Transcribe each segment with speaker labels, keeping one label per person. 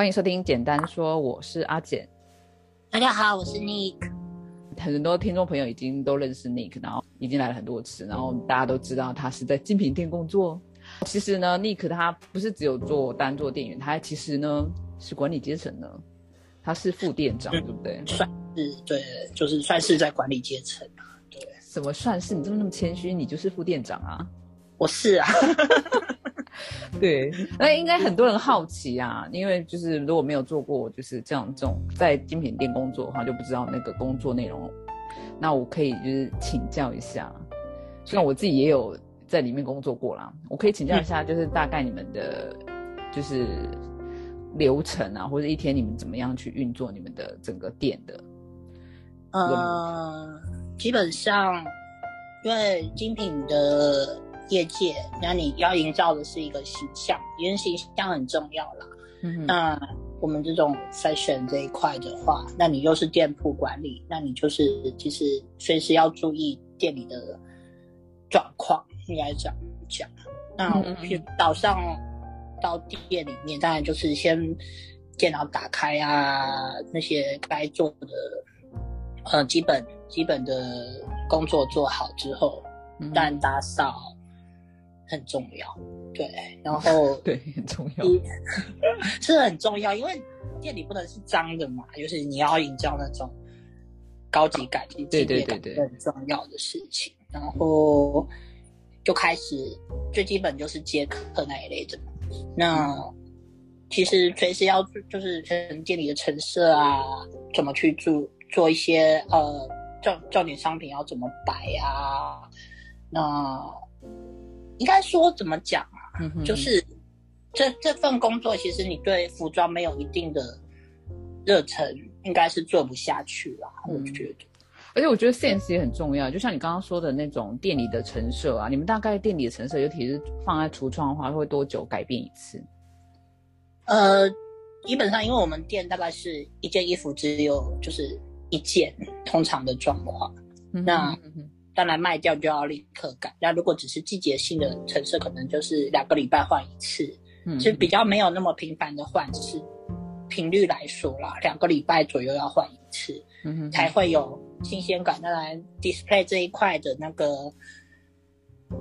Speaker 1: 欢迎收听《简单说》，我是阿简。
Speaker 2: 大家好，我是 Nick。
Speaker 1: 很多听众朋友已经都认识 Nick，然后已经来了很多次，然后大家都知道他是在精品店工作。其实呢，Nick 他不是只有做单做店员，他其实呢是管理阶层呢，他是副店长，对不对？
Speaker 2: 算是对，就是算是在管理阶层啊。对，
Speaker 1: 什么算是？你这么那么谦虚，你就是副店长啊？
Speaker 2: 我是啊。
Speaker 1: 对，那应该很多人好奇啊，因为就是如果没有做过就是这样这种在精品店工作的话，就不知道那个工作内容。那我可以就是请教一下，虽然我自己也有在里面工作过啦，我可以请教一下，就是大概你们的就是流程啊，或者一天你们怎么样去运作你们的整个店的？
Speaker 2: 呃，基本上因为精品的。业界，那你要营造的是一个形象，因为形象很重要啦。嗯，那我们这种 fashion 这一块的话，那你又是店铺管理，那你就是其实随时要注意店里的状况，应该这样讲。那早上到店里面，当然就是先电脑打开啊，那些该做的呃基本基本的工作做好之后，当然打扫。很重要，对，然 后
Speaker 1: 对很重要，
Speaker 2: 是很重要，因为店里不能是脏的嘛，就是你要营造那种高级感、
Speaker 1: 对对对对，
Speaker 2: 很重要的事情。然后就开始最基本就是接客那一类的。那其实随时要就是店里的陈设啊，怎么去做做一些呃重重点商品要怎么摆啊，那。应该说怎么讲啊？就是这这份工作，其实你对服装没有一定的热忱，应该是做不下去啦。我觉得，
Speaker 1: 而且我觉得 sense 也很重要。就像你刚刚说的那种店里的陈设啊，你们大概店里的陈设，尤其是放在橱窗的话，会多久改变一次？
Speaker 2: 呃，基本上因为我们店大概是一件衣服只有就是一件通常的状况，那。当然卖掉就要立刻改。那如果只是季节性的成色，可能就是两个礼拜换一次，其实比较没有那么频繁的换只是。频率来说啦，两个礼拜左右要换一次，嗯才会有新鲜感。当然，display 这一块的那个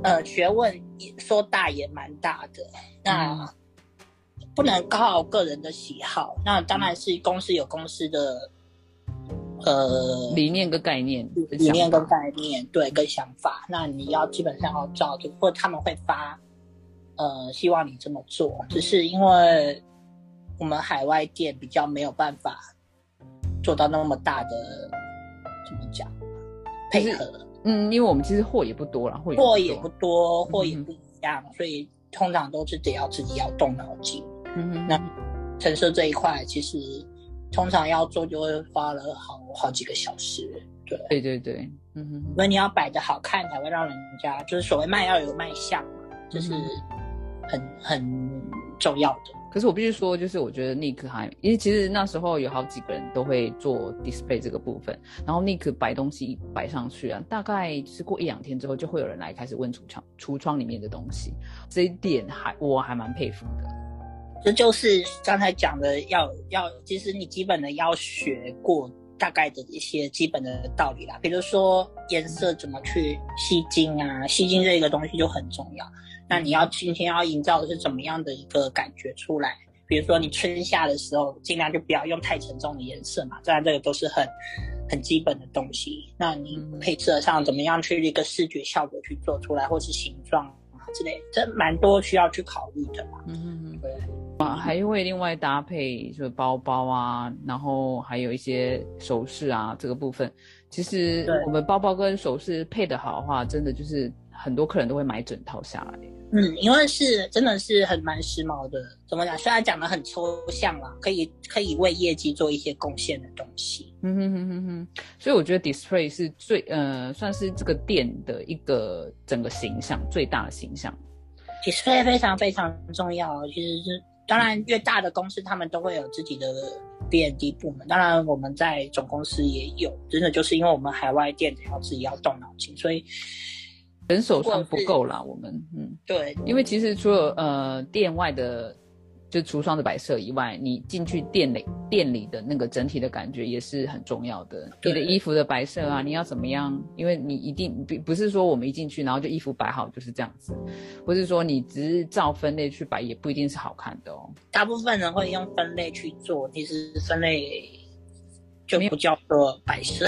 Speaker 2: 呃学问说大也蛮大的，那不能靠个人的喜好。那当然是公司有公司的。呃，
Speaker 1: 理念跟概念，
Speaker 2: 理念跟概念，对，跟想法，那你要基本上要照着，或他们会发，呃，希望你这么做，只是因为我们海外店比较没有办法做到那么大的，怎么讲，配合，
Speaker 1: 嗯，因为我们其实货也不多了，
Speaker 2: 货也不多，货也不一样，所以通常都是得要自己要动脑筋，嗯哼，那陈设这一块其实。通常要做就会花了好好几个小时，对。
Speaker 1: 对对对，
Speaker 2: 嗯哼，因为你要摆的好看，才会让人家就是所谓卖要有卖相嘛，就是很很重要的。
Speaker 1: 可是我必须说，就是我觉得 Nick 还，因为其实那时候有好几个人都会做 display 这个部分，然后 Nick 摆东西摆上去啊，大概是过一两天之后，就会有人来开始问橱窗橱窗里面的东西，这一点还我还蛮佩服的。
Speaker 2: 这就是刚才讲的，要要，其实你基本的要学过大概的一些基本的道理啦，比如说颜色怎么去吸睛啊，吸睛这个东西就很重要。那你要今天要营造的是怎么样的一个感觉出来？比如说你春夏的时候，尽量就不要用太沉重的颜色嘛，当然这个都是很很基本的东西。那你配色上怎么样去一个视觉效果去做出来，或是形状啊之类，这蛮多需要去考虑的嘛。嗯嗯，对。
Speaker 1: 啊，还会另外搭配，就是包包啊，然后还有一些首饰啊，这个部分，其实我们包包跟首饰配的好的话，真的就是很多客人都会买整套下来。
Speaker 2: 嗯，因为是真的是很蛮时髦的，怎么讲？虽然讲的很抽象啦，可以可以为业绩做一些贡献的东西。嗯哼哼
Speaker 1: 哼哼，所以我觉得 display 是最呃，算是这个店的一个整个形象最大的形象。
Speaker 2: display 非常非常重要，其实是。当然，越大的公司他们都会有自己的 B N D 部门。当然，我们在总公司也有，真的就是因为我们海外店要自己要动脑筋，所以
Speaker 1: 人手上不够啦。我们嗯，
Speaker 2: 对，
Speaker 1: 因为其实除了呃店外的就橱窗的摆设以外，你进去店里店里的那个整体的感觉也是很重要的。你的衣服的摆设啊，你要怎么样？因为你一定不不是说我们一进去然后就衣服摆好就是这样子，不是说你只是照分类去摆，也不一定是好看的哦。
Speaker 2: 大部分人会用分类去做，其实分类就不叫做摆设，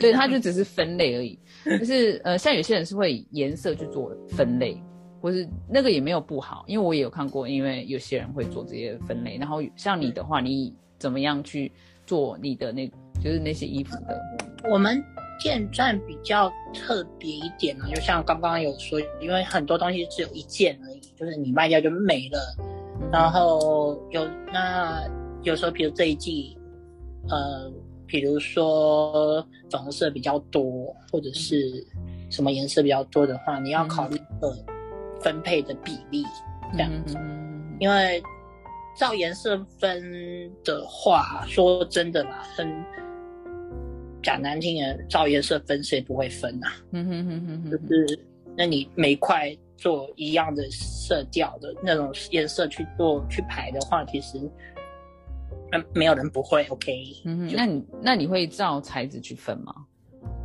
Speaker 1: 对，它 就只是分类而已。就是呃，像有些人是会以颜色去做分类。或是那个也没有不好，因为我也有看过，因为有些人会做这些分类。然后像你的话，你怎么样去做你的那，就是那些衣服的？
Speaker 2: 我们店站比较特别一点呢，就像刚刚有说，因为很多东西只有一件而已，就是你卖掉就没了。然后有那有时候，比如这一季，呃，比如说粉红色比较多，或者是什么颜色比较多的话，你要考虑呃。分配的比例这样子，因为照颜色分的话，说真的啦，分讲难听点，照颜色分谁不会分啊？嗯哼哼哼，就是那你每块做一样的色调的那种颜色去做去排的话，其实那没有人不会。OK，
Speaker 1: 嗯，那你那你会照材质去分吗？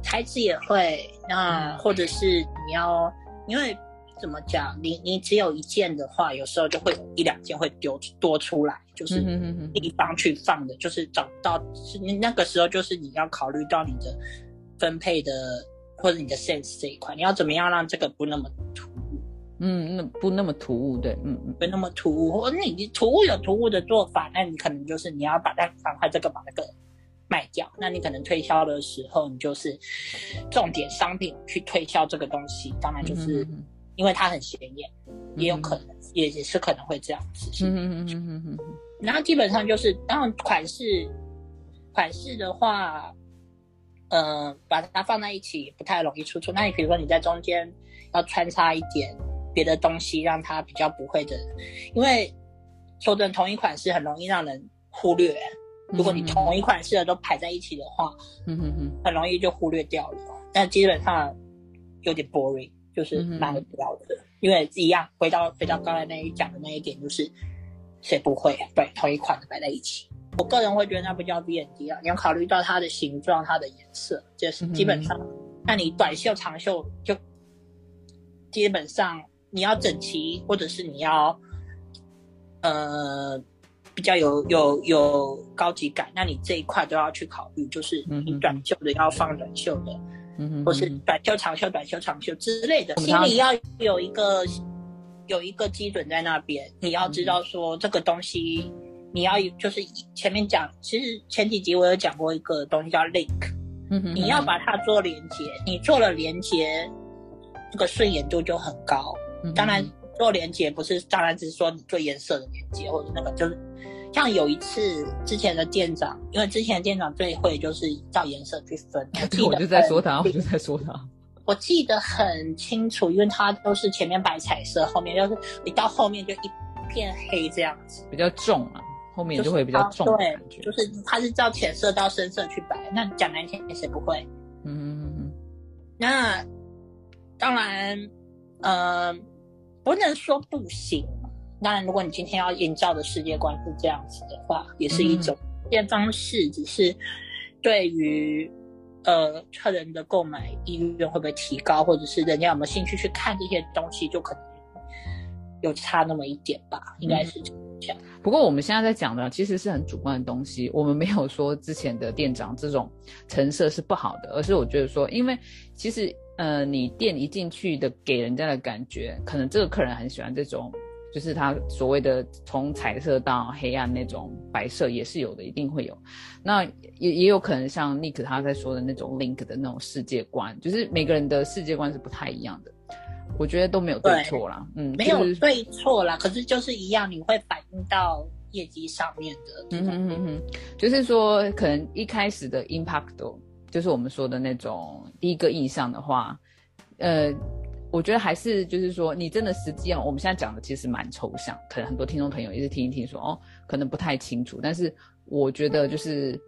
Speaker 2: 材质也会，那或者是你要因为。怎么讲？你你只有一件的话，有时候就会一两件会丢多出来，就是地方去放的，就是找不到。是那个时候，就是你要考虑到你的分配的或者你的 sense 这一块，你要怎么样让这个不那么突兀？
Speaker 1: 嗯，那不那么突兀，对，嗯嗯，
Speaker 2: 不那么突兀。或者你突兀有突兀的做法，那你可能就是你要把它赶快这个把那个卖掉。那你可能推销的时候，你就是重点商品去推销这个东西，当然就是。因为它很显眼，也有可能，也也是可能会这样子。嗯嗯嗯嗯嗯。然后基本上就是，当然款式，款式的话，呃，把它放在一起不太容易出错。那你比如说你在中间要穿插一点别的东西，让它比较不会的，因为说真的，同一款式很容易让人忽略。如果你同一款式的都排在一起的话，嗯哼哼，很容易就忽略掉了。但基本上有点 boring。就是蛮无聊的，因为一样回到回到刚才那一讲的那一点，就是谁不会对同一款的摆在一起。我个人会觉得那不叫 B N D 啊，你要考虑到它的形状、它的颜色，就是基本上，那你短袖、长袖就基本上你要整齐，或者是你要呃比较有有有高级感，那你这一块都要去考虑，就是你短袖的要放短袖的。嗯，或是短袖、长袖、短袖、长袖之类的，心里要有一个有一个基准在那边。你要知道说这个东西，你要就是前面讲，其实前几集我有讲过一个东西叫 link，嗯哼，你要把它做连接，你做了连接，这个顺眼度就很高。当然做连接不是，当然只是说你做颜色的连接或者那个就是。像有一次之前的店长，因为之前店长最会就是照颜色去分。
Speaker 1: 我 就在说他，我就在说他。
Speaker 2: 我记得很清楚，因为他都是前面摆彩色，后面就是你到后面就一片黑这样子，
Speaker 1: 比较重啊，后面就会比较重。
Speaker 2: 对，就是他是照浅色到深色去摆。那讲难听，谁不会？嗯。那当然，呃，不能说不行。当然，如果你今天要营造的世界观是这样子的话，也是一种变方式。只是对于呃客人的购买意愿会不会提高，或者是人家有没有兴趣去看这些东西，就可能有差那么一点吧。应该是这样。
Speaker 1: 不过我们现在在讲的其实是很主观的东西，我们没有说之前的店长这种成色是不好的，而是我觉得说，因为其实呃你店一进去的给人家的感觉，可能这个客人很喜欢这种。就是他所谓的从彩色到黑暗那种白色也是有的，一定会有。那也也有可能像 Nick 他在说的那种 Link 的那种世界观，就是每个人的世界观是不太一样的。我觉得都没有对错啦，
Speaker 2: 嗯，没有对错啦。可是就是一样，你会反映到业绩上面的。嗯哼
Speaker 1: 哼哼，就是说可能一开始的 impact，就是我们说的那种第一个印象的话，呃。我觉得还是就是说，你真的实际上我们现在讲的其实蛮抽象，可能很多听众朋友也是听一听说哦，可能不太清楚。但是我觉得就是，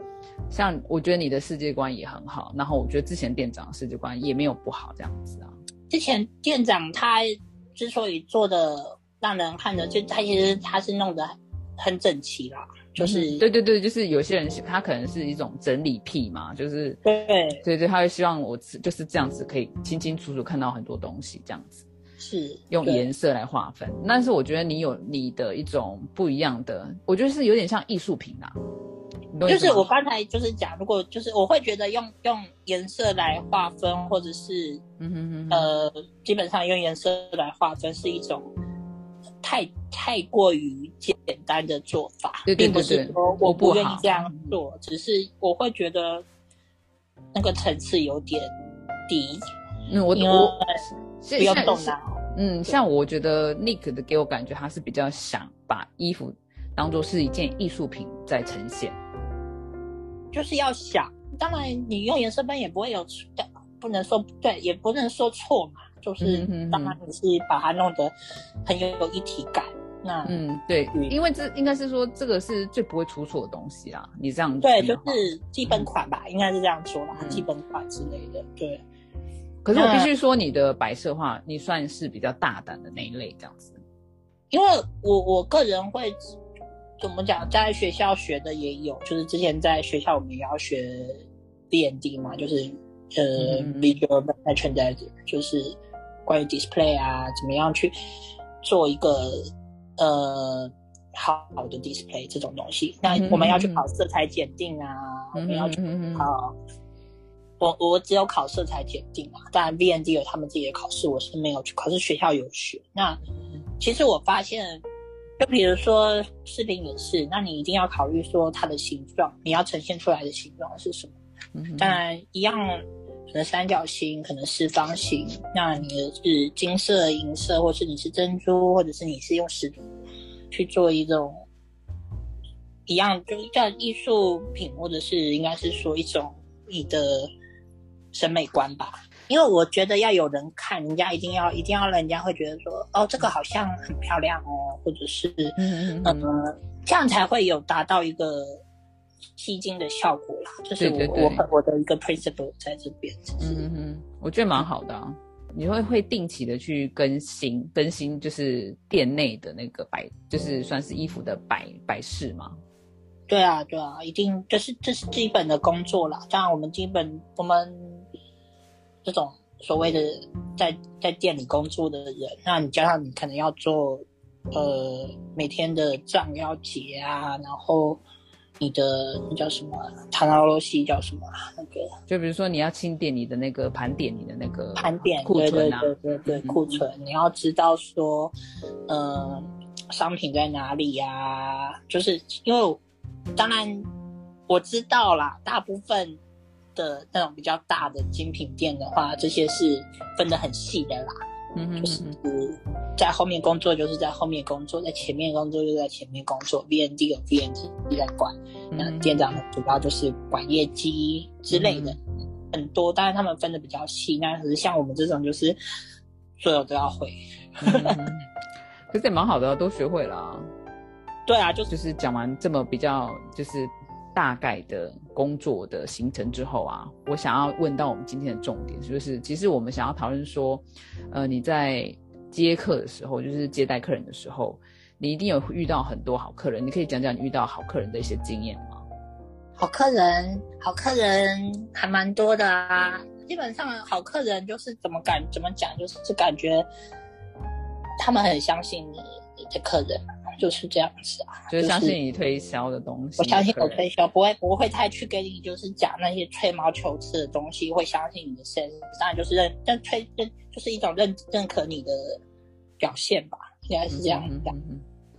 Speaker 1: 像我觉得你的世界观也很好，然后我觉得之前店长世界观也没有不好这样子啊。
Speaker 2: 之前店长他之所以做的让人看着，就他其实他是弄得很整齐啦，就是
Speaker 1: 对对对，就是有些人他可能是一种整理癖嘛，就是
Speaker 2: 对
Speaker 1: 对对，他会希望我就是这样子可以清清楚楚看到很多东西，这样子
Speaker 2: 是
Speaker 1: 用颜色来划分。但是我觉得你有你的一种不一样的，我觉得是有点像艺术品啊。
Speaker 2: 就是我刚才就是讲，如果就是我会觉得用用颜色来划分，或者是嗯哼哼呃，基本上用颜色来划分是一种太太过于简单的做法，并不是说我不愿意这样做，只是我会觉得那个层次有点低。
Speaker 1: 嗯，我我
Speaker 2: 不要动脑。
Speaker 1: 嗯，像我觉得 Nick 的给我感觉他是比较想把衣服当做是一件艺术品在呈现。
Speaker 2: 就是要想，当然你用颜色斑也不会有错，不能说对，也不能说错嘛。就是当然你是把它弄得很有一体感。那
Speaker 1: 嗯，对，因为这应该是说这个是最不会出错的东西啦。你这样
Speaker 2: 对，就是基本款吧，应该是这样说吧，基本款之类的。对。
Speaker 1: 可是我必须说，你的白色话，你算是比较大胆的那一类这样子。
Speaker 2: 因为我我个人会。怎么讲？在学校学的也有，就是之前在学校我们也要学 D N D 嘛，就是呃 Visual Merchandising，就是关于 Display 啊，怎么样去做一个呃好的 Display 这种东西。那我们要去考色彩检定啊，我们要去考。我我只有考色彩检定啊，当然 B N D 有他们自己的考试，我是没有去，可是学校有学。那其实我发现。就比如说视频也是，那你一定要考虑说它的形状，你要呈现出来的形状是什么？当然一样，可能三角形，可能是方形。那你是金色、银色，或是你是珍珠，或者是你是用石头去做一种一样，就叫艺术品，或者是应该是说一种你的审美观吧。因为我觉得要有人看，人家一定要一定要人家会觉得说，哦，这个好像很漂亮哦，或者是嗯嗯这样才会有达到一个吸睛的效果啦。就是我我我的一个 principle 在这边。嗯
Speaker 1: 嗯，我觉得蛮好的啊。你会会定期的去更新更新，就是店内的那个摆，就是算是衣服的摆摆饰吗？
Speaker 2: 对啊对啊，一定这是这是基本的工作啦。当然我们基本我们。这种所谓的在在店里工作的人，那你加上你可能要做，呃，每天的账要结啊，然后你的那叫什么，塔纳罗西叫什么那个，
Speaker 1: 就比如说你要清点你的那个盘点你的那个
Speaker 2: 盘点库存啊，对对对库存，你要知道说，嗯，商品在哪里呀？就是因为当然我知道啦，大部分。的那种比较大的精品店的话，这些是分得很细的啦。嗯就是在后面工作就是在后面工作，在前面工作就在前面工作。B N D 有 B N D 在管，那店长主要就是管业绩之类的，很多。但是他们分的比较细，那可是像我们这种就是所有都要会。
Speaker 1: 可是也蛮好的，都学会了。
Speaker 2: 对啊，就是
Speaker 1: 就是讲完这么比较就是。大概的工作的行程之后啊，我想要问到我们今天的重点，就是其实我们想要讨论说，呃，你在接客的时候，就是接待客人的时候，你一定有遇到很多好客人，你可以讲讲你遇到好客人的一些经验吗？
Speaker 2: 好客人，好客人还蛮多的啊，基本上好客人就是怎么感怎么讲，就是感觉他们很相信你的客人。就是这样子啊，
Speaker 1: 就是相信你推销的东西。
Speaker 2: 我相信我推销不会不会太去给你就是讲那些吹毛求疵的东西，会相信你的 sense，当然就是认认推认就是一种认认可你的表现吧，应该是这样讲。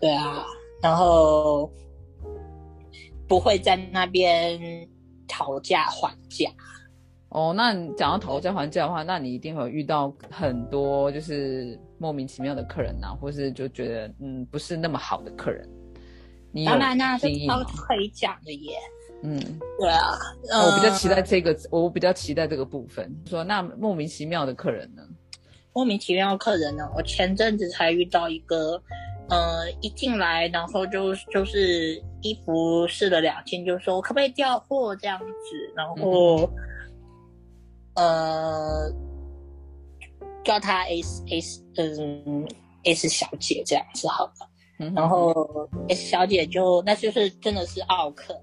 Speaker 2: 对啊，然后不会在那边讨价还价。
Speaker 1: 哦，那你讲到讨价还价的话，那你一定会遇到很多就是莫名其妙的客人呐，或是就觉得嗯不是那么好的客人。
Speaker 2: 当然啦，这都可以讲的耶。嗯，对啊。
Speaker 1: 我比较期待这个，我比较期待这个部分。说那莫名其妙的客人呢？
Speaker 2: 莫名其妙的客人呢？我前阵子才遇到一个，呃，一进来然后就就是衣服试了两件，就说可不可以调货这样子，然后。呃，叫他 S S，嗯，S 小姐这样子好了，然后 S 小姐就那就是真的是奥克，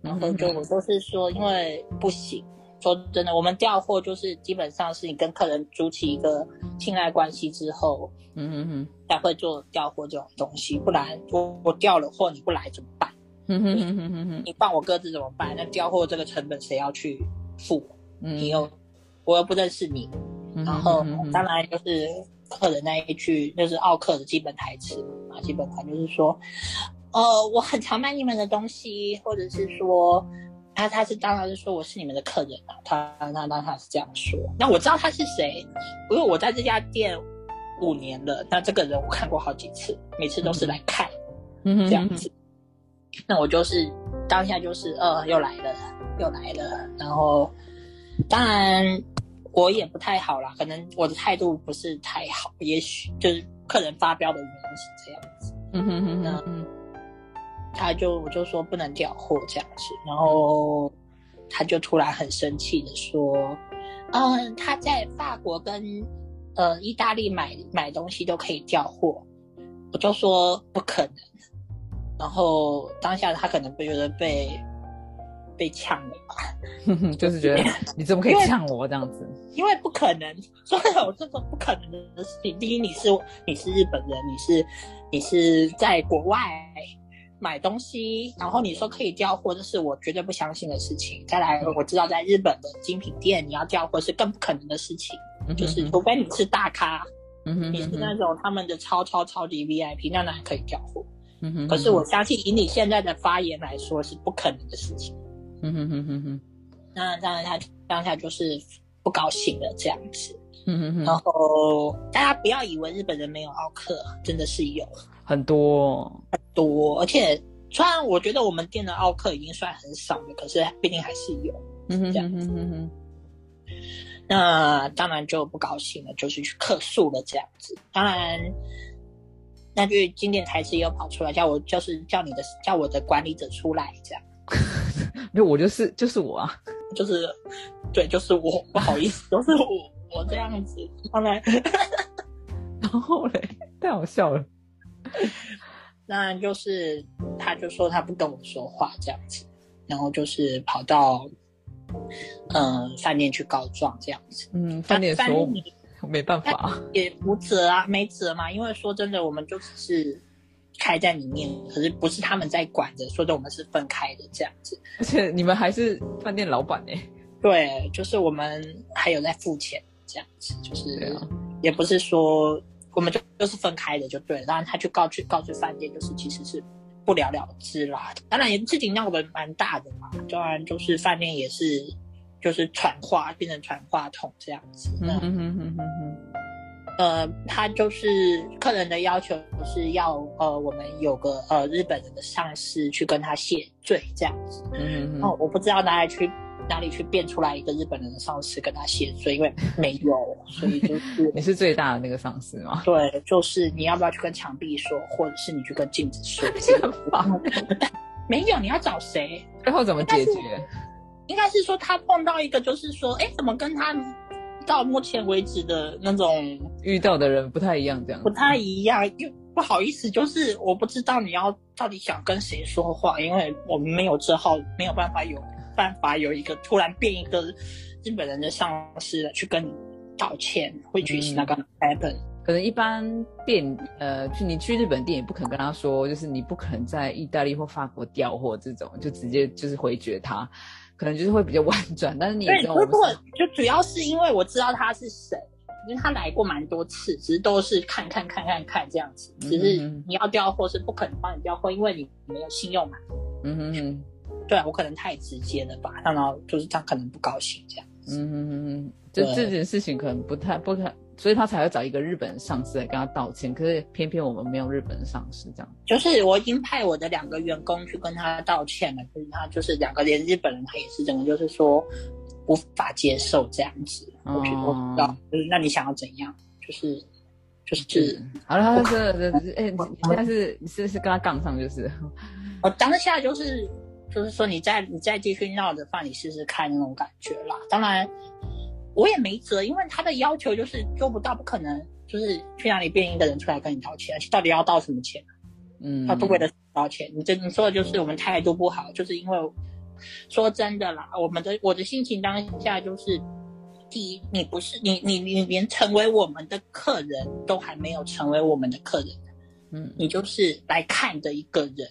Speaker 2: 然后就我都是说因为不行，说真的，我们调货就是基本上是你跟客人筑起一个信赖关系之后，嗯嗯嗯，才会做调货这种东西，不然我我调了货你不来怎么办？嗯哼哼哼哼哼，你放我鸽子怎么办？那调货这个成本谁要去付？你又我又不认识你，然后当然就是客人那一句，就是奥克的基本台词嘛，基本款就是说，呃，我很常买你们的东西，或者是说，他他是当然是说我是你们的客人啊，他他当他是这样说。那我知道他是谁，因为我在这家店五年了，那这个人我看过好几次，每次都是来看，这样子。那我就是当下就是呃，又来了，又来了，然后。当然，我也不太好啦，可能我的态度不是太好，也许就是客人发飙的原因是这样子。嗯哼哼，那他就我就说不能调货这样子，然后他就突然很生气的说：“嗯，他在法国跟呃意大利买买东西都可以调货。”我就说不可能。然后当下他可能不觉得被。被呛了
Speaker 1: 吧？就是觉得你怎么可以呛我这样子？
Speaker 2: 因为不可能，所有这种不可能的事情。第一，你是你是日本人，你是你是在国外买东西，然后你说可以调货，这是我绝对不相信的事情。再来，我知道在日本的精品店，你要调货是更不可能的事情，就是除非你是大咖，你是那种他们的超超超级 VIP，那还可以调货。可是我相信，以你现在的发言来说，是不可能的事情。嗯哼哼哼哼，那当然他当下就是不高兴了这样子。嗯哼哼，然后大家不要以为日本人没有奥克，真的是有
Speaker 1: 很多
Speaker 2: 很多，而且虽然我觉得我们店的奥克已经算很少了，可是毕竟还是有。嗯哼哼哼哼，那当然就不高兴了，就是去客诉了这样子。当然，那句经典台词又跑出来，叫我就是叫你的叫我的管理者出来这样。
Speaker 1: 没有，我就是就是我啊，
Speaker 2: 就是对，就是我，不好意思，都是我，我这样子。后来，
Speaker 1: 然后嘞，太好笑了。
Speaker 2: 那就是他就说他不跟我说话这样子，然后就是跑到嗯饭店去告状这样子。
Speaker 1: 嗯，饭店说没办法，
Speaker 2: 也无责啊，没辙嘛。因为说真的，我们就只是。开在里面，可是不是他们在管着，说的我们是分开的这样子。
Speaker 1: 而且你们还是饭店老板呢？
Speaker 2: 对，就是我们还有在付钱这样子，就是也不是说我们就就是分开的就对了。当然他去告去告知饭店，就是其实是不了了之啦。当然也事情闹得蛮大的嘛，当然就是饭店也是就是传话变成传话筒这样子。嗯。呃，他就是客人的要求是要呃，我们有个呃日本人的上司去跟他谢罪这样子。嗯，哦，我不知道哪里去哪里去变出来一个日本人的上司跟他谢罪，因为 没有，所以就是
Speaker 1: 你是最大的那个上司吗？
Speaker 2: 对，就是你要不要去跟墙壁说，或者是你去跟镜子说？没有，你要找谁？
Speaker 1: 最后怎么解决？
Speaker 2: 应该是说他碰到一个，就是说，哎，怎么跟他？到目前为止的那种
Speaker 1: 遇到的人不太一样，这样
Speaker 2: 不太一样，又不好意思，就是我不知道你要到底想跟谁说话，因为我们没有这号，没有办法有办法有一个突然变一个日本人的上司去跟你道歉，会举行那个 happen。
Speaker 1: 可能一般店呃，去你去日本店也不可能跟他说，就是你不可能在意大利或法国调货这种，就直接就是回绝他。可能就是会比较婉转，但是你
Speaker 2: 对，不过就主要是因为我知道他是谁，因为他来过蛮多次，只是都是看看看看看这样子，只是你要调货是不可能帮你调货，因为你没有信用嘛。嗯哼哼，对我可能太直接了吧，然后就是他可能不高兴这样。嗯哼哼，
Speaker 1: 就这件事情可能不太不太。所以他才会找一个日本上司来跟他道歉，可是偏偏我们没有日本上司这样。
Speaker 2: 就是我已经派我的两个员工去跟他道歉了，可是他就是两个连日本人，他也是整个就是说无法接受这样子。我觉得我不知道，就是那你想要怎样？就是就是
Speaker 1: 好了，这这哎，你现在是你是是跟他杠上就是？
Speaker 2: 我当下就是就是说你再你再继续闹着放，你试试看那种感觉啦。当然。我也没辙，因为他的要求就是做不到，不可能就是去哪里变一个人出来跟你道歉，而且到底要道什么歉？嗯，他都为了道歉，你这你说的就是我们态度不好，就是因为说真的啦，我们的我的心情当下就是，第一，你不是你你你连成为我们的客人都还没有成为我们的客人，嗯，你就是来看的一个人。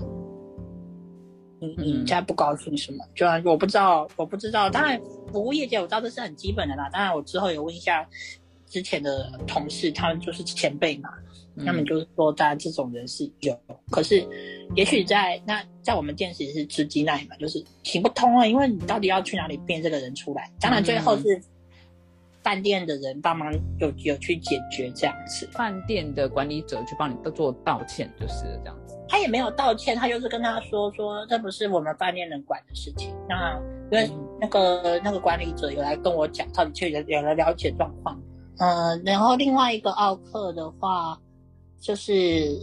Speaker 2: 你你现在不高兴什么？就我不知道，我不知道。当然，服务业界我知道这是很基本的啦。当然，我之后有问一下之前的同事，他们就是前辈嘛，他们就是说，当然这种人是有。可是，也许在那在我们店实是吃鸡奈嘛，就是行不通啊，因为你到底要去哪里变这个人出来？当然，最后是饭店的人帮忙有有去解决这样子，
Speaker 1: 饭店的管理者去帮你做道歉，就是这样子。
Speaker 2: 他也没有道歉，他就是跟他说说这不是我们饭店能管的事情。那因为那个那个管理者有来跟我讲，他的确有有了了解状况。嗯，然后另外一个奥克的话，就是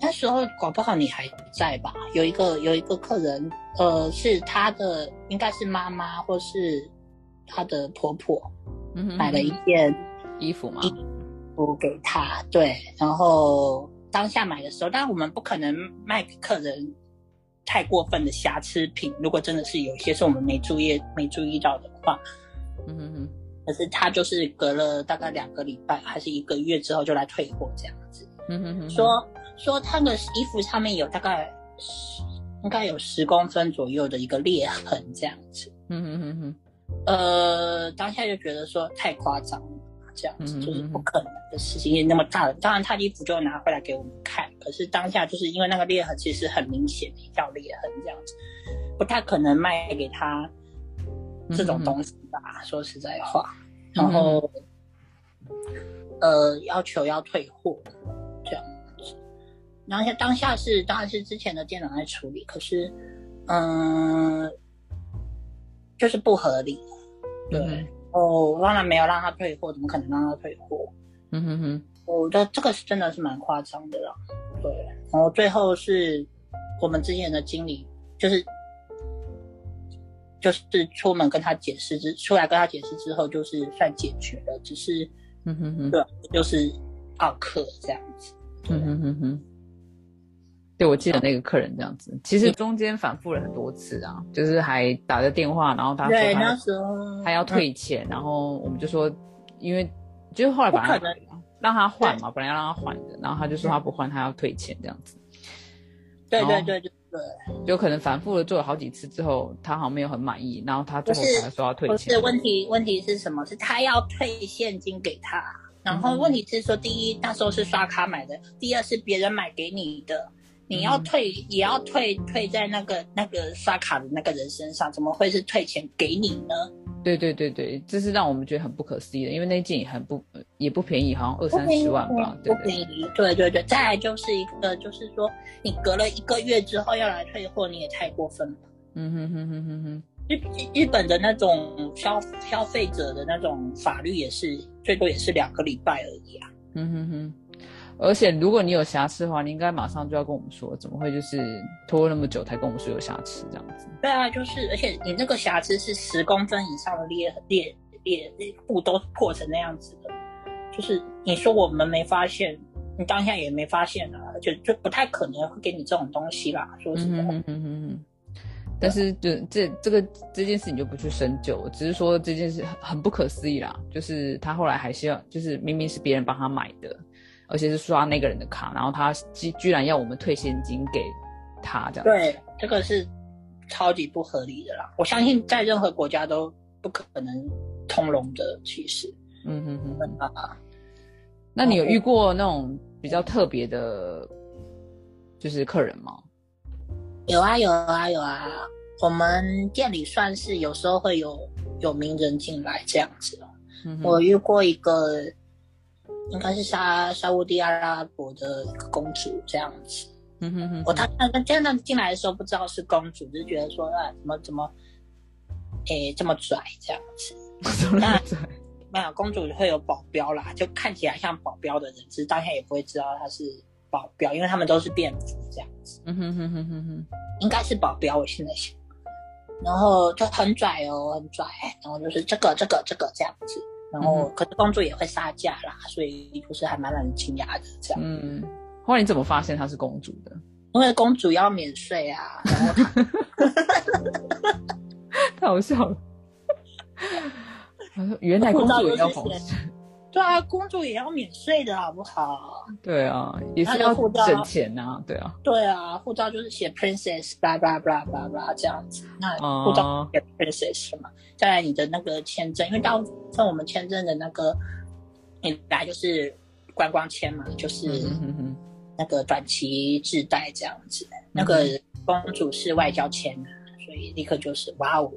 Speaker 2: 那时候搞不好你还在吧？有一个有一个客人，呃，是他的应该是妈妈或是他的婆婆，买了一件
Speaker 1: 衣服嘛？
Speaker 2: 衣服给他，对，然后。当下买的时候，当然我们不可能卖给客人太过分的瑕疵品。如果真的是有一些是我们没注意、没注意到的话，嗯哼哼。可是他就是隔了大概两个礼拜还是一个月之后就来退货这样子。嗯哼哼。说说他的衣服上面有大概十，应该有十公分左右的一个裂痕这样子。嗯哼哼哼。呃，当下就觉得说太夸张了。这样子就是不可能的事情，因为那么大的，当然他衣服就拿回来给我们看。可是当下就是因为那个裂痕其实很明显的一道裂痕，这样子不太可能卖给他这种东西吧？说实在话，然后呃要求要退货这样子。然后当下是当然是之前的店长在处理，可是嗯，就是不合理，对。哦，当然没有让他退货，怎么可能让他退货？嗯哼哼，我觉得这个是真的是蛮夸张的啦。对，然后最后是我们之前的经理，就是就是出门跟他解释之，出来跟他解释之后，就是算解决了，只是嗯哼哼，对，就是奥克这样子。嗯哼哼哼。
Speaker 1: 对，我记得那个客人这样子，其实中间反复了很多次啊，就是还打着电话，然后他说他他要退钱，然后我们就说，因为就是后来把他让他换嘛，本来要让他换的，然后他就说他不换，他要退钱这样子。
Speaker 2: 对对对对对，
Speaker 1: 就可能反复的做了好几次之后，他好像没有很满意，然后他最后才说要退钱。
Speaker 2: 是问题，问题是什么？是他要退现金给他，然后问题是说，第一那时候是刷卡买的，第二是别人买给你的。你要退也要退退在那个那个刷卡的那个人身上，怎么会是退钱给你呢？
Speaker 1: 对对对对，这是让我们觉得很不可思议的，因为那件也很不也不便宜，好像二三十万吧，
Speaker 2: 不便宜。对对对，再来就是一个就是说，你隔了一个月之后要来退货，你也太过分了。嗯哼哼哼哼哼，日日本的那种消消费者的那种法律也是最多也是两个礼拜而已啊。嗯哼哼。
Speaker 1: 而且如果你有瑕疵的话，你应该马上就要跟我们说，怎么会就是拖那么久才跟我们说有瑕疵这样子？
Speaker 2: 对啊，就是而且你那个瑕疵是十公分以上的裂裂裂布都破成那样子的，就是你说我们没发现，你当下也没发现啊，就就不太可能会给你这种东西啦。说实话，嗯嗯嗯。
Speaker 1: 但是就这这个这件事你就不去深究，只是说这件事很不可思议啦，就是他后来还是要，就是明明是别人帮他买的。而且是刷那个人的卡，然后他居居然要我们退现金给他，这样
Speaker 2: 对，这个是超级不合理的啦。我相信在任何国家都不可能通融的，其实。嗯哼哼。啊，
Speaker 1: 那你有遇过那种比较特别的，就是客人吗？
Speaker 2: 有啊有啊有啊，我们店里算是有时候会有有名人进来这样子。我遇过一个。应该是沙沙乌地阿拉伯的一个公主这样子。嗯哼哼。我他他他真的进来的时候不知道是公主，就是觉得说啊怎么怎么，诶这么拽这样子。那没有公主会有保镖啦，就看起来像保镖的人，其实当下也不会知道她是保镖，因为他们都是便服这样子。嗯哼哼哼哼哼。应该是保镖，我现在想。然后就很拽哦，很拽。然后就是这个这个这个这样子。然后可是工作也会杀价啦，所以就是还蛮让人惊讶的这样。
Speaker 1: 嗯，后来你怎么发现她是公主的？
Speaker 2: 因为公主要免税啊，然后
Speaker 1: 太好笑了。原来公主也要红线。
Speaker 2: 对啊，公主也要免税的好不好？
Speaker 1: 对啊，也是要省钱呐。对啊，
Speaker 2: 对啊，护照就是写 princess blah blah blah blah blah 这样子。那护照写 princess 嘛，再来你的那个签证，因为大部分我们签证的那个，你来就是观光签嘛，就是那个短期滞带这样子。那个公主是外交签的，所以立刻就是哇哦。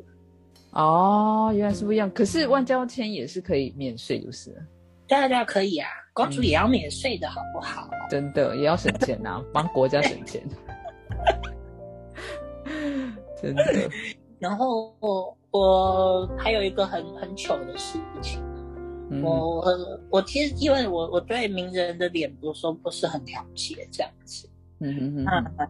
Speaker 1: 哦，原来是不一样。可是外交签也是可以免税，就是。
Speaker 2: 大家可以啊，公主也要免税的好不好？
Speaker 1: 真的也要省钱呐，帮国家省钱。真的。
Speaker 2: 然后我我还有一个很很糗的事情，我我其实因为我我对名人的脸，不说不是很了解这样子。嗯哼哼。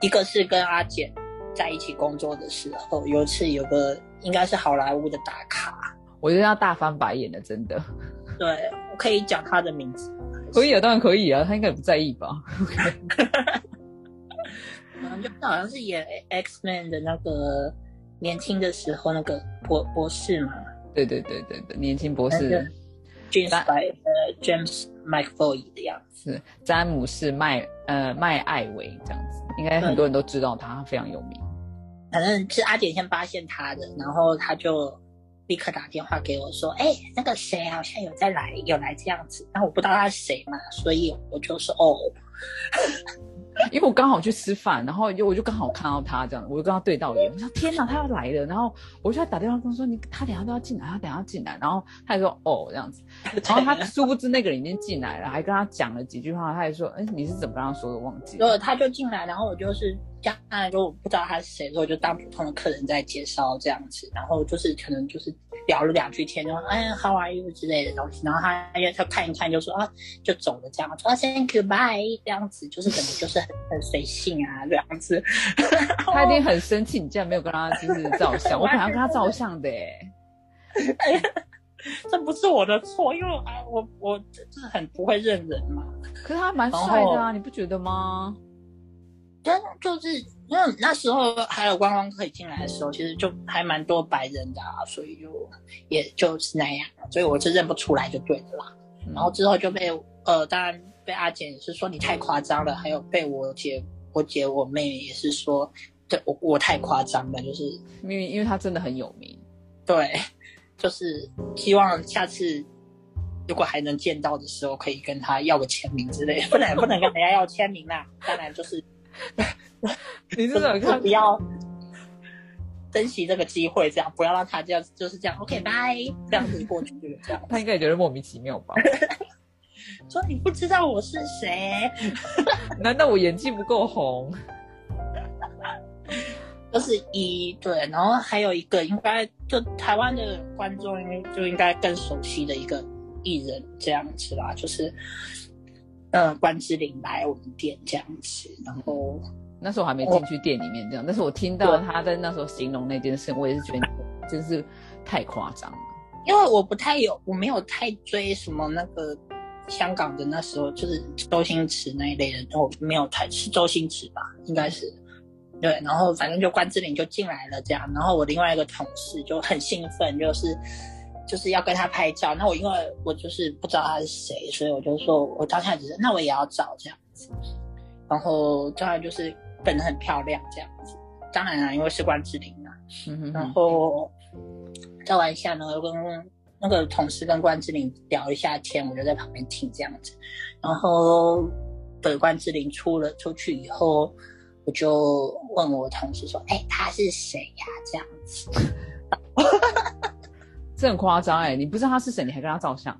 Speaker 2: 一个是跟阿简在一起工作的时候，有一次有个应该是好莱坞的打卡，
Speaker 1: 我就要大翻白眼了，真的。
Speaker 2: 对，我可以讲他的名字。
Speaker 1: 可以啊，当然可以啊，他应该不在意吧？OK。
Speaker 2: 嗯，就好像是演 X Man 的那个年轻的时候那个博博士嘛。
Speaker 1: 对对对对对，年轻博士。
Speaker 2: James 呃 James McFoy 的样子。
Speaker 1: 詹姆士麦呃麦艾维这样子，应该很多人都知道他，非常有名。
Speaker 2: 反正是阿姐先发现他的，然后他就。立刻打电话给我说：“哎，那个谁好像有在来，有来这样子。那我不知道他是谁嘛，所以我就说哦。”
Speaker 1: 因为我刚好去吃饭，然后就我就刚好看到他这样，我就跟他对到眼，我说天哪，他要来了，然后我就他打电话跟他说你他等下都要进来，他等下进来，然后他就说哦这样子，然后他殊不知那个人已经进来了，还跟他讲了几句话，他还说哎你是怎么跟他说的忘记了，
Speaker 2: 他就进来，然后我就是这样，就不知道他是谁，所以我就当普通的客人在介绍这样子，然后就是可能就是聊了两句天，就说哎 how are you 之类的东西，然后他他看一看就说啊就走了这样，说 thank you bye 这样子，就是整个就是很很随性。啊，这样子，
Speaker 1: 他一定很生气，你竟然没有跟他就是照相，我本来要跟他照相的，
Speaker 2: 哎，这不是我的错，因为啊，我我就是很不会认人嘛。
Speaker 1: 可是他蛮帅的啊，你不觉得吗？
Speaker 2: 真就是因为那时候还有观光客进来的时候，其实就还蛮多白人的啊，所以就也就是那样，所以我是认不出来就对了啦。然后之后就被呃，当然被阿姐也是说你太夸张了，还有被我姐。我姐我妹也是说，对我我太夸张了，就是
Speaker 1: 因为因为他真的很有名，
Speaker 2: 对，就是希望下次如果还能见到的时候，可以跟他要个签名之类，不能不能跟人家要签名啦，当然就是
Speaker 1: 你是怎么
Speaker 2: 不要珍惜这个机会，这样不要让他这样就是这样，OK，拜，这样子过去这样，
Speaker 1: 他应该也觉得莫名其妙吧。
Speaker 2: 说你不知道我是谁？
Speaker 1: 难道我演技不够红？
Speaker 2: 就是一对，然后还有一个应该就台湾的观众就应该更熟悉的一个艺人这样子啦，就是呃关之琳来我们店这样子，然后
Speaker 1: 那时候我还没进去店里面这样，但是我听到他在那时候形容那件事，我也是觉得真是太夸张了，
Speaker 2: 因为我不太有，我没有太追什么那个。香港的那时候就是周星驰那一类的，我没有太是周星驰吧，应该是对。然后反正就关之琳就进来了这样，然后我另外一个同事就很兴奋，就是就是要跟他拍照。那我因为我就是不知道他是谁，所以我就说我当下只是那我也要找这样子。然后当然就是本人很漂亮这样子，当然了，因为是关之琳嘛。然后照完相呢，又跟。那个同事跟关之琳聊一下天，我就在旁边听这样子。然后等关之琳出了出去以后，我就问我同事说：“哎，他是谁呀？”这样子，
Speaker 1: 这很夸张哎！你不知道他是谁，你还跟他照相？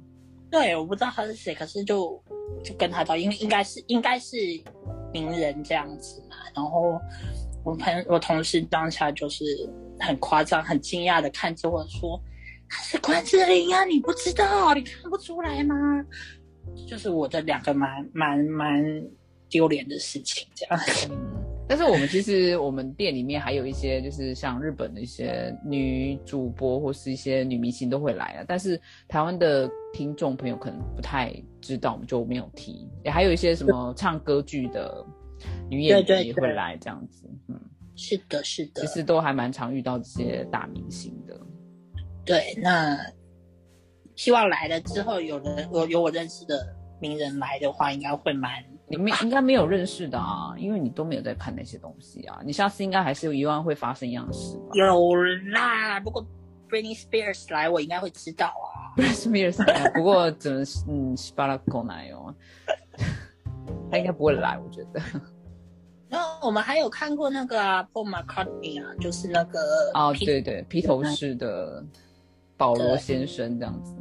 Speaker 2: 对，我不知道他是谁，可是就就跟他照，因为应该是应该是名人这样子嘛。然后我朋我同事当下就是很夸张、很惊讶的看着我说。他是关之琳啊，你不知道，你看不出来吗？就是我的两个蛮蛮蛮丢脸的事情，这样。
Speaker 1: 但是我们其实我们店里面还有一些，就是像日本的一些女主播或是一些女明星都会来啊。但是台湾的听众朋友可能不太知道，我们就没有提。也还有一些什么唱歌剧的女演员也会来这样子。
Speaker 2: 嗯，是的，是的。
Speaker 1: 其实都还蛮常遇到这些大明星的。
Speaker 2: 对，那希望来了之后，有人有有我认识的名人来的话，应该会蛮。
Speaker 1: 你没应该没有认识的啊，因为你都没有在看那些东西啊。你下次应该还是有一万会发生一样的事。
Speaker 2: 有啦，不过 Britney Spears 来，我应该会知道啊。
Speaker 1: Britney Spears 来，不过只能嗯，巴拉狗奶哦，他应该不会来，我觉得。
Speaker 2: 那我们还有看过那个 Paul McCartney 啊，就是那个
Speaker 1: 哦，对对，披头士的保罗先生这样子，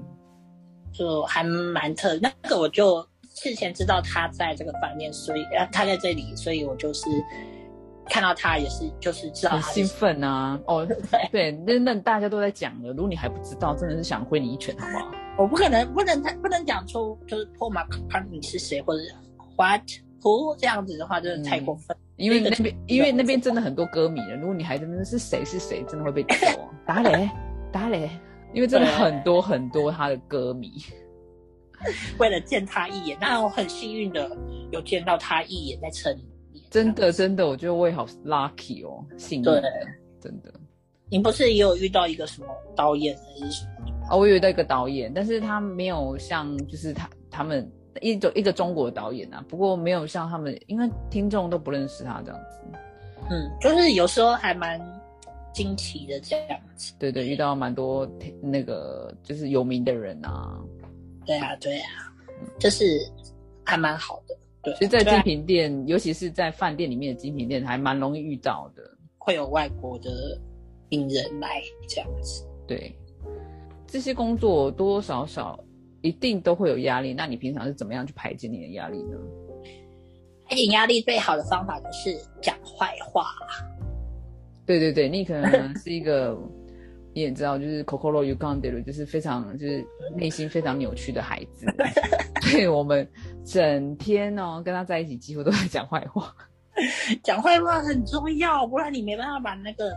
Speaker 2: 就还蛮特。那个我就。事前知道他在这个饭店，所以呃他在这里，所以我就是看到他也是就是知道
Speaker 1: 很兴奋啊！哦，对，那那大家都在讲了，如果你还不知道，真的是想挥你一拳，好不好？
Speaker 2: 我不可能不能不能讲出就是 Paul McCartney 是谁或者 What Who 这样子的话，真的太过分。
Speaker 1: 因为那边因为那边真的很多歌迷了，如果你还真的是谁是谁，真的会被揍打雷 打雷，因为真的很多很多他的歌迷。
Speaker 2: 为了见他一眼，那我很幸运的有见到他一眼在车里面。
Speaker 1: 真的，真的，我觉得我也好 lucky 哦，幸运。对，真的。
Speaker 2: 你不是也有遇到一个什么导演还是什么？
Speaker 1: 啊，我有遇到一个导演，但是他没有像就是他他们一种一个中国导演啊，不过没有像他们，因为听众都不认识他这样子。
Speaker 2: 嗯，就是有时候还蛮惊奇的这样子。
Speaker 1: 对对，遇到蛮多那个就是有名的人啊。
Speaker 2: 对啊，对啊，就是还蛮好的。对，
Speaker 1: 其实，在精品店，尤其是在饭店里面的精品店，还蛮容易遇到的，
Speaker 2: 会有外国的名人来这样子。
Speaker 1: 对，这些工作多多少少一定都会有压力。那你平常是怎么样去排解你的压力呢？
Speaker 2: 排解压力最好的方法就是讲坏话。
Speaker 1: 对对对，你可能是一个。你也知道，就是 Coco You Gone d 就是非常就是内心非常扭曲的孩子，所以我们整天哦跟他在一起，几乎都在讲坏话。
Speaker 2: 讲坏话很重要，不然你没办法把那个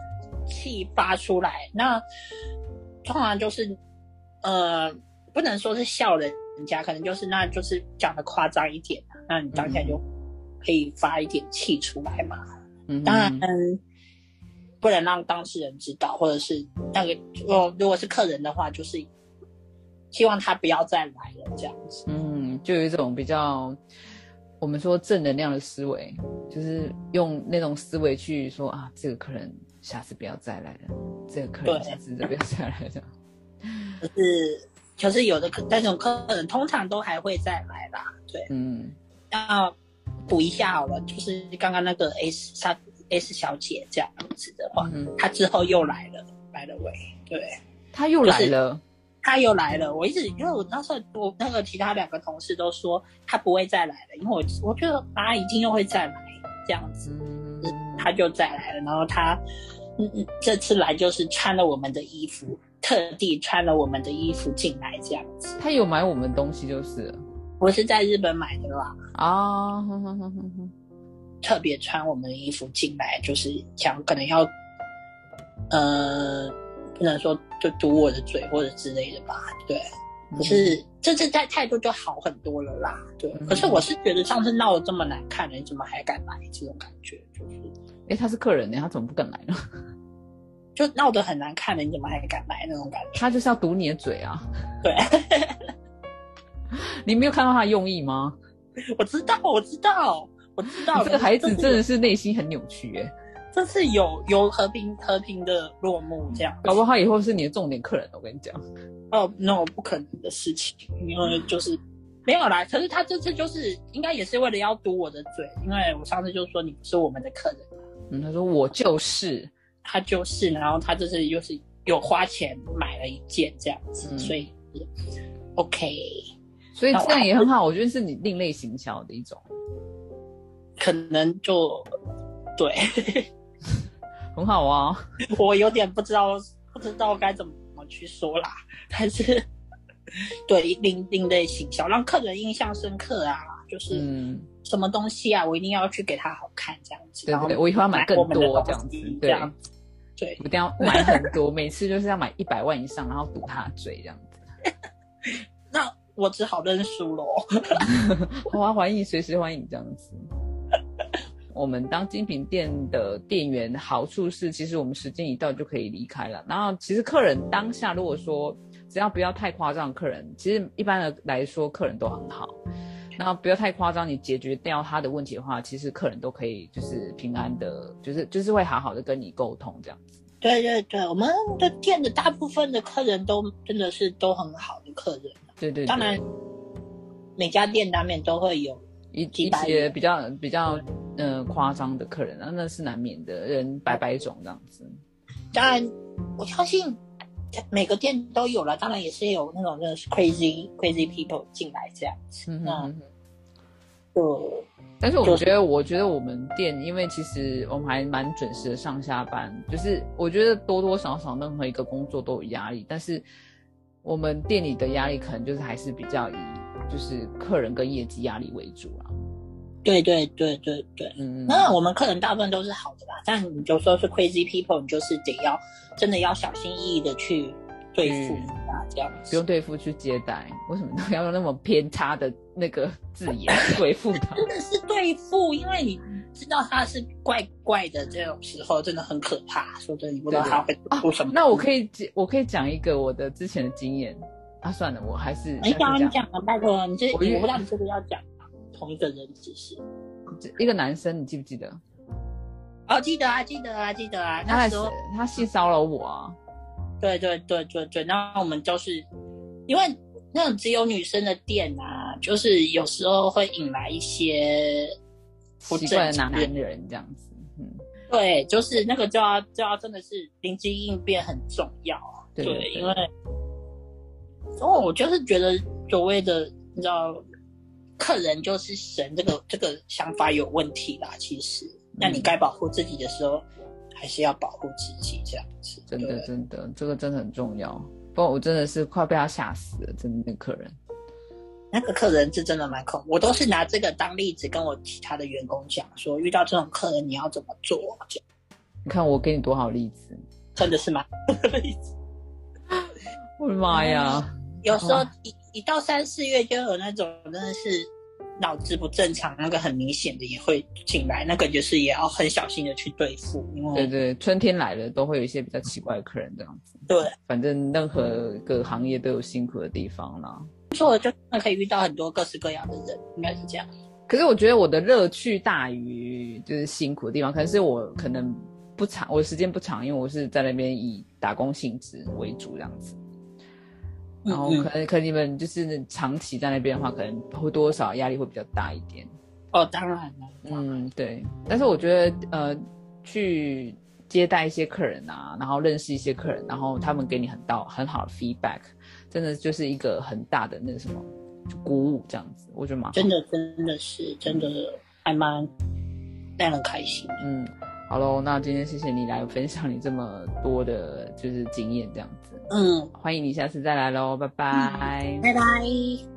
Speaker 2: 气发出来。那通常就是呃，不能说是笑人家，可能就是那就是讲的夸张一点，那你当下就可以发一点气出来嘛。嗯，当然。不能让当事人知道，或者是那个，哦，如果是客人的话，就是希望他不要再来了，这样子。
Speaker 1: 嗯，就有一种比较，我们说正能量的思维，就是用那种思维去说啊，这个客人下次不要再来了，这个客人下次就不要再来了。
Speaker 2: 可是，可是有的客那种客人通常都还会再来啦。对，嗯，要补一下好了，就是刚刚那个 S 他。S 小姐这样子的话，她之后又来了，来了喂，对，
Speaker 1: 她又来了，
Speaker 2: 她又来了。我一直因为我那时候我那个其他两个同事都说她不会再来了，因为我我觉得啊一定又会再来这样子，她就再来了。然后她嗯嗯这次来就是穿了我们的衣服，特地穿了我们的衣服进来这样子。
Speaker 1: 她有买我们东西就是，
Speaker 2: 我是在日本买的啦。
Speaker 1: 啊。
Speaker 2: 特别穿我们的衣服进来，就是想可能要，呃，不能说就堵我的嘴或者之类的吧，对。可是这次在态度就好很多了啦，对。可是我是觉得上次闹得这么难看，你怎么还敢来？这种感觉就是，
Speaker 1: 哎，他是客人呢，他怎么不敢来呢？
Speaker 2: 就闹得很难看了，你怎么还敢来？那种感觉。
Speaker 1: 他就是要堵你的嘴啊。
Speaker 2: 对。
Speaker 1: 你没有看到他的用意吗？
Speaker 2: 我知道，我知道。我知道
Speaker 1: 这个孩子真的是内心很扭曲哎，
Speaker 2: 这次有有和平和平的落幕这样，
Speaker 1: 搞不好他以后是你的重点客人，我跟你讲。
Speaker 2: 哦，no，不可能的事情，因为就是没有啦。可是他这次就是应该也是为了要堵我的嘴，因为我上次就说你不是我们的客人
Speaker 1: 嗯，他说我就是，
Speaker 2: 他就是，然后他这次又是有花钱买了一件这样子，所以 OK，
Speaker 1: 所以这样也很好，我觉得是你另类行销的一种。
Speaker 2: 可能就对，
Speaker 1: 很好啊。
Speaker 2: 我有点不知道，不知道该怎么去说啦。但是，对另另类形象，让客人印象深刻啊，就是什么东西啊，我一定要去给他好看这样子。
Speaker 1: 对对，我以后要买更多这样子，对，
Speaker 2: 对，
Speaker 1: 我一定要买很多，每次就是要买一百万以上，然后堵他嘴这样子。
Speaker 2: 那我只好认输喽。
Speaker 1: 欢欢迎，随时欢迎这样子。我们当精品店的店员，好处是其实我们时间一到就可以离开了。然后其实客人当下如果说只要不要太夸张，客人其实一般的来说客人都很好。然后不要太夸张，你解决掉他的问题的话，其实客人都可以就是平安的，就是就是会好好的跟你沟通这样子。
Speaker 2: 对对对，我们的店的大部分的客人都真的是都很好的客人。
Speaker 1: 对对，
Speaker 2: 当然每家店难免都会有
Speaker 1: 一一些比较比较。嗯，夸张的客人啊，那是难免的，人百百种这样子。
Speaker 2: 当然，我相信每个店都有了，当然也是有那种真的是 crazy crazy people 进来这样子。嗯，对。
Speaker 1: 但是我觉得，我觉得我们店，因为其实我们还蛮准时的上下班，就是我觉得多多少少任何一个工作都有压力，但是我们店里的压力可能就是还是比较以就是客人跟业绩压力为主啊。
Speaker 2: 对对对对对，嗯，那我们客人大部分都是好的吧，但你就说是 crazy people，你就是得要真的要小心翼翼的去对付啊，这样子
Speaker 1: 不用对付去接待，为什么都要用那么偏差的那个字眼对付他？
Speaker 2: 真的是对付，因为你知道他是怪怪的这种时候，真的很可怕。说真的，你不知道他会出什么。
Speaker 1: 那我可以我可以讲一个我的之前的经验啊，算了，我还是
Speaker 2: 你讲你讲啊，拜托你这我不知道你这个要讲。同一个人只是
Speaker 1: 一个男生，你记不记得？
Speaker 2: 哦，记得啊，记得啊，记得啊。那时候
Speaker 1: 他性骚扰我啊。
Speaker 2: 对对对对对，那我们就是因为那种只有女生的店啊，就是有时候会引来一些
Speaker 1: 奇怪的男人这样子。嗯，
Speaker 2: 对，就是那个就要就要真的是灵机应变很重要。对，因为哦，我就是觉得所谓的你知道。客人就是神，这个这个想法有问题啦。其实，那你该保护自己的时候，还是要保护自己，这样子。
Speaker 1: 真的，真的，这个真的很重要。不过我真的是快被他吓死了，真的那客人。
Speaker 2: 那个客人是真的蛮恐，我都是拿这个当例子，跟我其他的员工讲说，遇到这种客人你要怎么做。
Speaker 1: 你看我给你多少例子，
Speaker 2: 真的是吗 例子。
Speaker 1: 我的妈呀！
Speaker 2: 有时候一一到三四月就有那种真的是脑子不正常，那个很明显的也会进来，那个就是也要很小心的去对付。
Speaker 1: 因为对对，春天来了都会有一些比较奇怪的客人这样子。
Speaker 2: 对，
Speaker 1: 反正任何个行业都有辛苦的地方啦。
Speaker 2: 错，就可以遇到很多各式各样的人，应该是这样。
Speaker 1: 可是我觉得我的乐趣大于就是辛苦的地方，可能是我可能不长，我时间不长，因为我是在那边以打工性质为主这样子。然后可能可能你们就是长期在那边的话，可能会多少压力会比较大一点。
Speaker 2: 哦，当然了。
Speaker 1: 嗯，对。但是我觉得呃，去接待一些客人啊，然后认识一些客人，然后他们给你很到很好的 feedback，真的就是一个很大的那个什么鼓舞，这样子，我觉得蛮
Speaker 2: 真的真的是真的还蛮让人开心。
Speaker 1: 嗯。好喽，那今天谢谢你来分享你这么多的，就是经验这样子。
Speaker 2: 嗯，
Speaker 1: 欢迎你下次再来喽，拜拜，
Speaker 2: 拜拜。